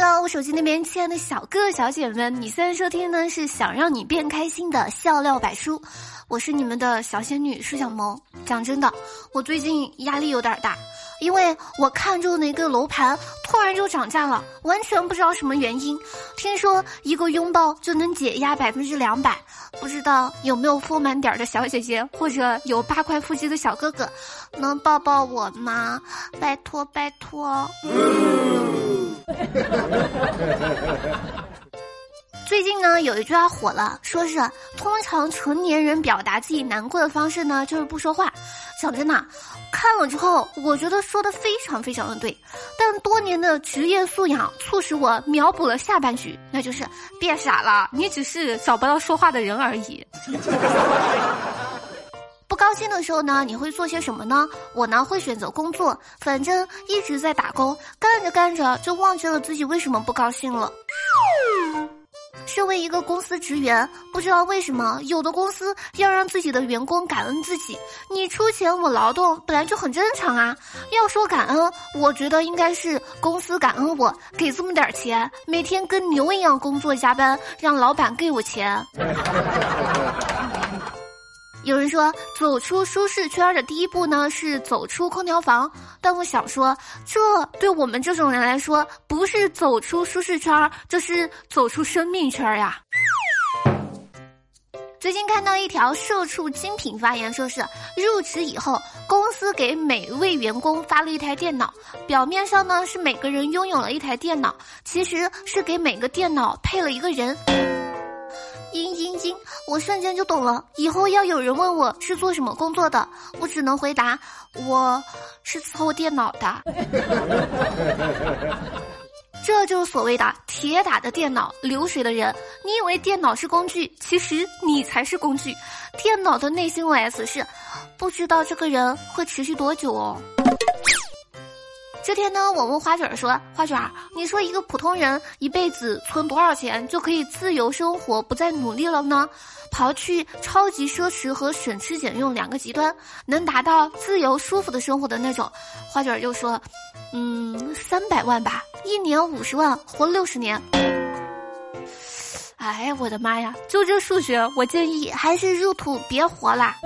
Hello，我手机那边亲爱的小哥哥小姐们，你现在收听呢是想让你变开心的笑料百书，我是你们的小仙女舒小萌。讲真的，我最近压力有点大，因为我看中的一个楼盘突然就涨价了，完全不知道什么原因。听说一个拥抱就能解压百分之两百，不知道有没有丰满点的小姐姐或者有八块腹肌的小哥哥，能抱抱我吗？拜托拜托。最近呢，有一句话火了，说是通常成年人表达自己难过的方式呢，就是不说话。讲真的，看了之后，我觉得说的非常非常的对。但多年的职业素养促使我秒补了下半句，那就是别傻了，你只是找不到说话的人而已。高兴的时候呢，你会做些什么呢？我呢会选择工作，反正一直在打工，干着干着就忘记了自己为什么不高兴了。身为一个公司职员，不知道为什么有的公司要让自己的员工感恩自己。你出钱我劳动本来就很正常啊。要说感恩，我觉得应该是公司感恩我给这么点钱，每天跟牛一样工作加班，让老板给我钱。有人说，走出舒适圈的第一步呢是走出空调房，但我想说，这对我们这种人来说，不是走出舒适圈，这是走出生命圈呀。最近看到一条社畜精品发言，说是入职以后，公司给每位员工发了一台电脑，表面上呢是每个人拥有了一台电脑，其实是给每个电脑配了一个人。嘤嘤嘤！我瞬间就懂了。以后要有人问我是做什么工作的，我只能回答我是伺候电脑的。这就是所谓的铁打的电脑，流水的人。你以为电脑是工具，其实你才是工具。电脑的内心 OS 是：不知道这个人会持续多久哦。这天呢，我问花卷说：“花卷，你说一个普通人一辈子存多少钱就可以自由生活，不再努力了呢？刨去超级奢侈和省吃俭用两个极端，能达到自由舒服的生活的那种。”花卷就说：“嗯，三百万吧，一年五十万，活六十年。”哎，我的妈呀！就这数学，我建议还是入土别活啦。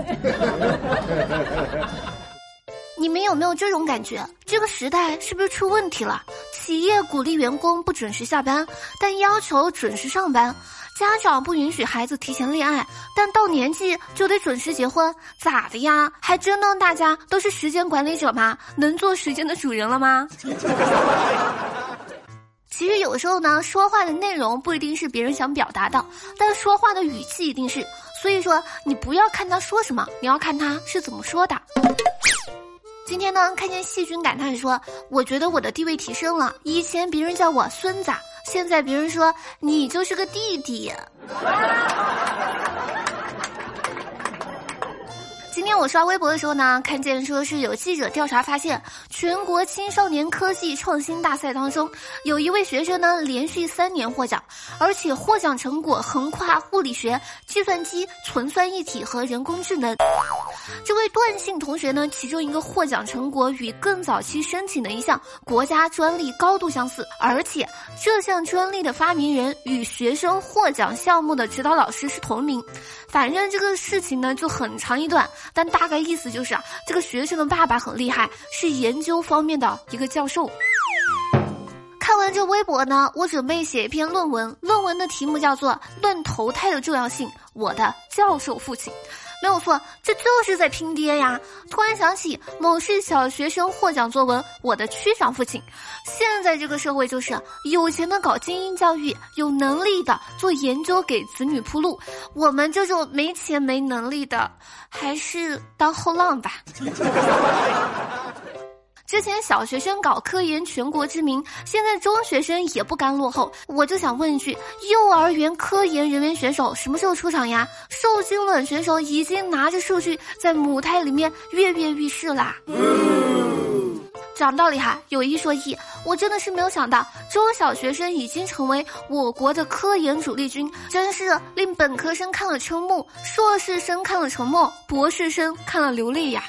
你们有没有这种感觉？这个时代是不是出问题了？企业鼓励员工不准时下班，但要求准时上班；家长不允许孩子提前恋爱，但到年纪就得准时结婚，咋的呀？还真当大家都是时间管理者吗？能做时间的主人了吗？其实有时候呢，说话的内容不一定是别人想表达的，但说话的语气一定是。所以说，你不要看他说什么，你要看他是怎么说的。今天呢，看见细菌感叹说：“我觉得我的地位提升了，以前别人叫我孙子，现在别人说你就是个弟弟。”今天我刷微博的时候呢，看见说是有记者调查发现，全国青少年科技创新大赛当中，有一位学生呢连续三年获奖，而且获奖成果横跨物理学、计算机、纯算一体和人工智能。这位段姓同学呢，其中一个获奖成果与更早期申请的一项国家专利高度相似，而且这项专利的发明人与学生获奖项目的指导老师是同名。反正这个事情呢就很长一段。但大概意思就是啊，这个学生的爸爸很厉害，是研究方面的一个教授。看完这微博呢，我准备写一篇论文，论文的题目叫做《论投胎的重要性》，我的教授父亲。没有错，这就是在拼爹呀！突然想起某市小学生获奖作文《我的区长父亲》。现在这个社会就是有钱的搞精英教育，有能力的做研究给子女铺路。我们这种没钱没能力的，还是当后浪吧。之前小学生搞科研全国知名，现在中学生也不甘落后。我就想问一句：幼儿园科研人员选手什么时候出场呀？受精卵选手已经拿着数据在母胎里面跃跃欲试啦。讲道理哈，有一说一，我真的是没有想到中小学生已经成为我国的科研主力军，真是令本科生看了瞠目，硕士生看了沉默，博士生看了流泪呀。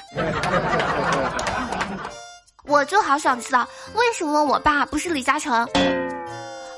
我就好想知道，为什么我爸不是李嘉诚？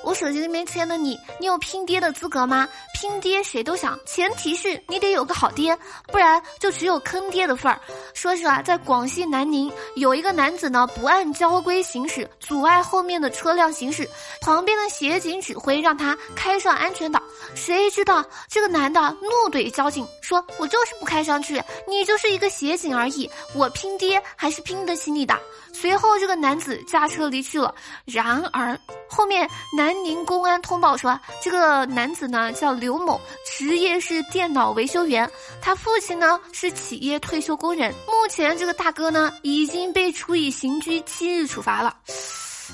我手机里面签的你，你有拼爹的资格吗？拼爹谁都想，前提是你得有个好爹，不然就只有坑爹的份儿。说是啊，在广西南宁有一个男子呢，不按交规行驶，阻碍后面的车辆行驶，旁边的协警指挥让他开上安全岛，谁知道这个男的怒怼交警，说我就是不开上去，你就是一个协警而已，我拼爹还是拼得起你的。随后，这个男子驾车离去了。然而，后面南宁公安通报说，这个男子呢叫刘 刘某，职业是电脑维修员，他父亲呢是企业退休工人。目前，这个大哥呢已经被处以刑拘七日处罚了。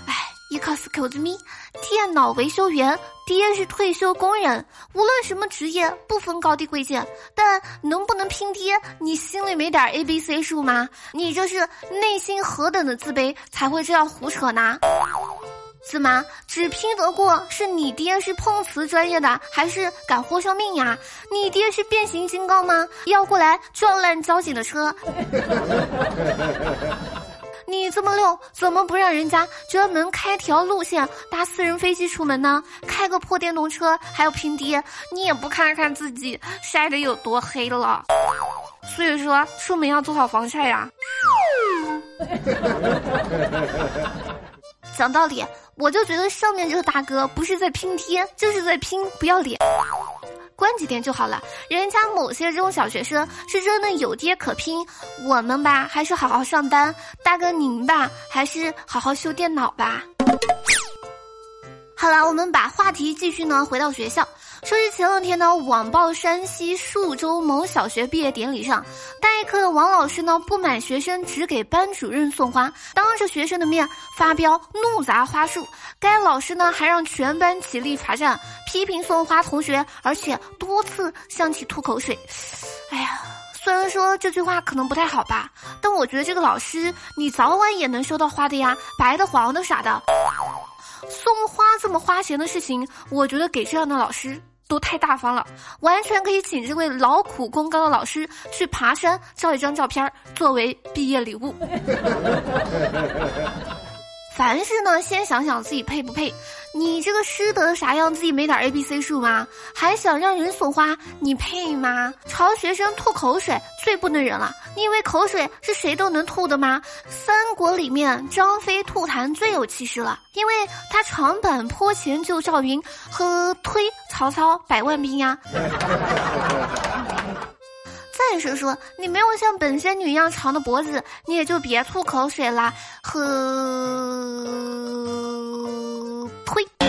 哎，excuse me，电脑维修员。爹是退休工人，无论什么职业，不分高低贵贱，但能不能拼爹，你心里没点 A B C 数吗？你这是内心何等的自卑，才会这样胡扯呢？怎么只拼得过是你爹是碰瓷专业的，还是敢豁上命呀？你爹是变形金刚吗？要过来撞烂交警的车？你这么溜，怎么不让人家专门开条路线搭私人飞机出门呢？开个破电动车还要拼爹，你也不看看自己晒得有多黑了。所以说，出门要做好防晒呀。讲道理，我就觉得上面这个大哥不是在拼贴，就是在拼不要脸。关几天就好了，人家某些中小学生是真的有爹可拼，我们吧还是好好上班。大哥您吧还是好好修电脑吧。好了，我们把话题继续呢，回到学校。说是前两天呢，网曝山西宿州某小学毕业典礼上，代课的王老师呢，不满学生只给班主任送花，当着学生的面发飙，怒砸花束。该老师呢，还让全班起立罚站，批评送花同学，而且多次向其吐口水。哎呀，虽然说这句话可能不太好吧，但我觉得这个老师，你早晚也能收到花的呀，白的、黄的、啥的。送花这么花钱的事情，我觉得给这样的老师。都太大方了，完全可以请这位劳苦功高的老师去爬山照一张照片作为毕业礼物。凡事呢，先想想自己配不配。你这个师德啥样，自己没点 A B C 数吗？还想让人送花，你配吗？朝学生吐口水，最不能忍了。你以为口水是谁都能吐的吗？三国里面张飞吐痰最有气势了，因为他长坂坡前救赵云和推曹操百万兵呀。再说说，你没有像本仙女一样长的脖子，你也就别吐口水啦。呵，呸！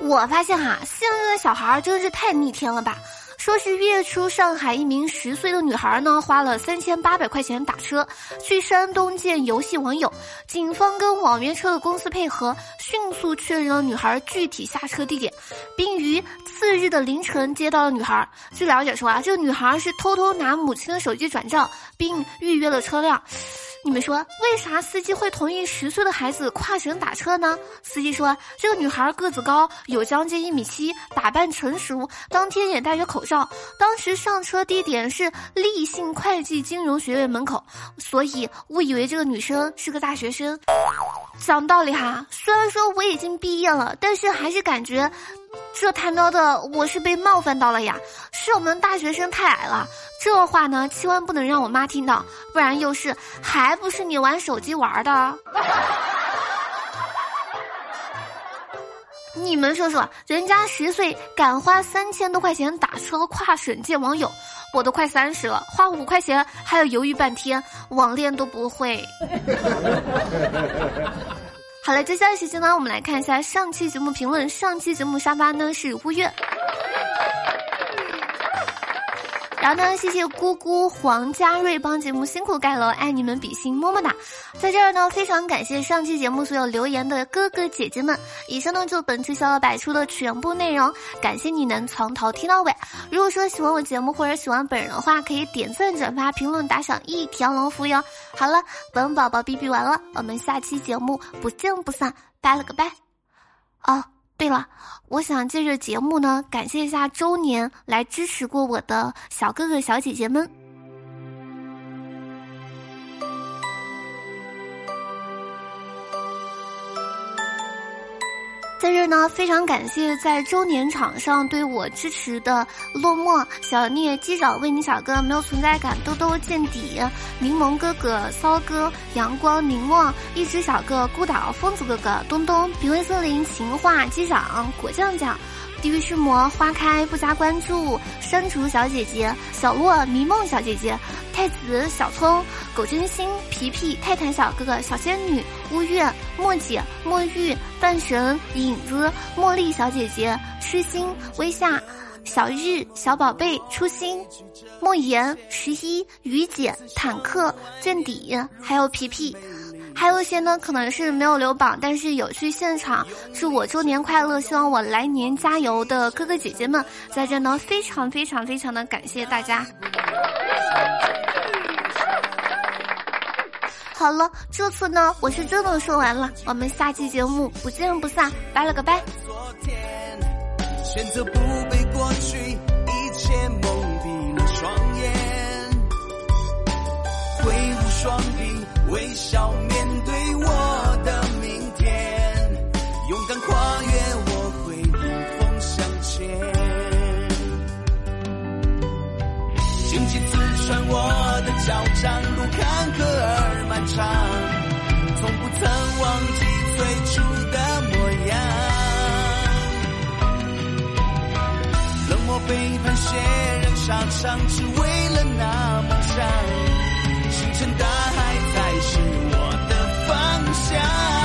我发现哈，现在的小孩真是太逆天了吧。说是月初，上海一名十岁的女孩呢，花了三千八百块钱打车去山东见游戏网友。警方跟网约车的公司配合，迅速确认了女孩具体下车地点，并于次日的凌晨接到了女孩。据了解说啊，这个女孩是偷偷拿母亲的手机转账，并预约了车辆。你们说为啥司机会同意十岁的孩子跨省打车呢？司机说，这个女孩个子高，有将近一米七，打扮成熟，当天也戴着口照。当时上车地点是立信会计金融学院门口，所以误以为这个女生是个大学生。讲道理哈，虽然说我已经毕业了，但是还是感觉。这他喵的，我是被冒犯到了呀！是我们大学生太矮了，这话呢千万不能让我妈听到，不然又是还不是你玩手机玩的？你们说说，人家十岁敢花三千多块钱打车跨省见网友，我都快三十了，花五块钱还要犹豫半天，网恋都不会。好了，接下来时间呢，我们来看一下上期节目评论。上期节目沙发呢是乌月。然后呢，谢谢姑姑黄家瑞帮节目辛苦盖楼，爱你们比心，么么哒！在这儿呢，非常感谢上期节目所有留言的哥哥姐姐们。以上呢就本期小小百出的全部内容，感谢你能从头听到尾。如果说喜欢我节目或者喜欢本人的话，可以点赞、转发、评论、打赏一条龙服务哟。好了，本宝宝哔哔完了，我们下期节目不见不散，拜了个拜。哦。对了，我想借着节目呢，感谢一下周年来支持过我的小哥哥小姐姐们。在这呢，非常感谢在周年场上对我支持的落寞、小聂、机长、为你小哥、没有存在感、兜兜见底、柠檬哥哥、骚哥、阳光、凝望、一只小个、孤岛、疯子哥哥、东东、品味森林、情话、机长、果酱酱。地狱驱魔花开不加关注，删除小姐姐小洛迷梦小姐姐太子小葱狗真心皮皮泰坦小哥哥小仙女乌月墨姐墨玉半神影子茉莉小姐姐痴心微夏小日小宝贝初心莫言十一雨姐坦克见底还有皮皮。还有一些呢，可能是没有留榜，但是有去现场祝我周年快乐，希望我来年加油的哥哥姐姐们，在这呢非常非常非常的感谢大家。好了，这次呢我是真的说完了，我们下期节目不见不散，拜了个拜。昨天选择不被过去一切蒙蔽了双眼，挥舞双臂。微笑面对我背叛血染沙场只为了那梦想。星辰大海才是我的方向。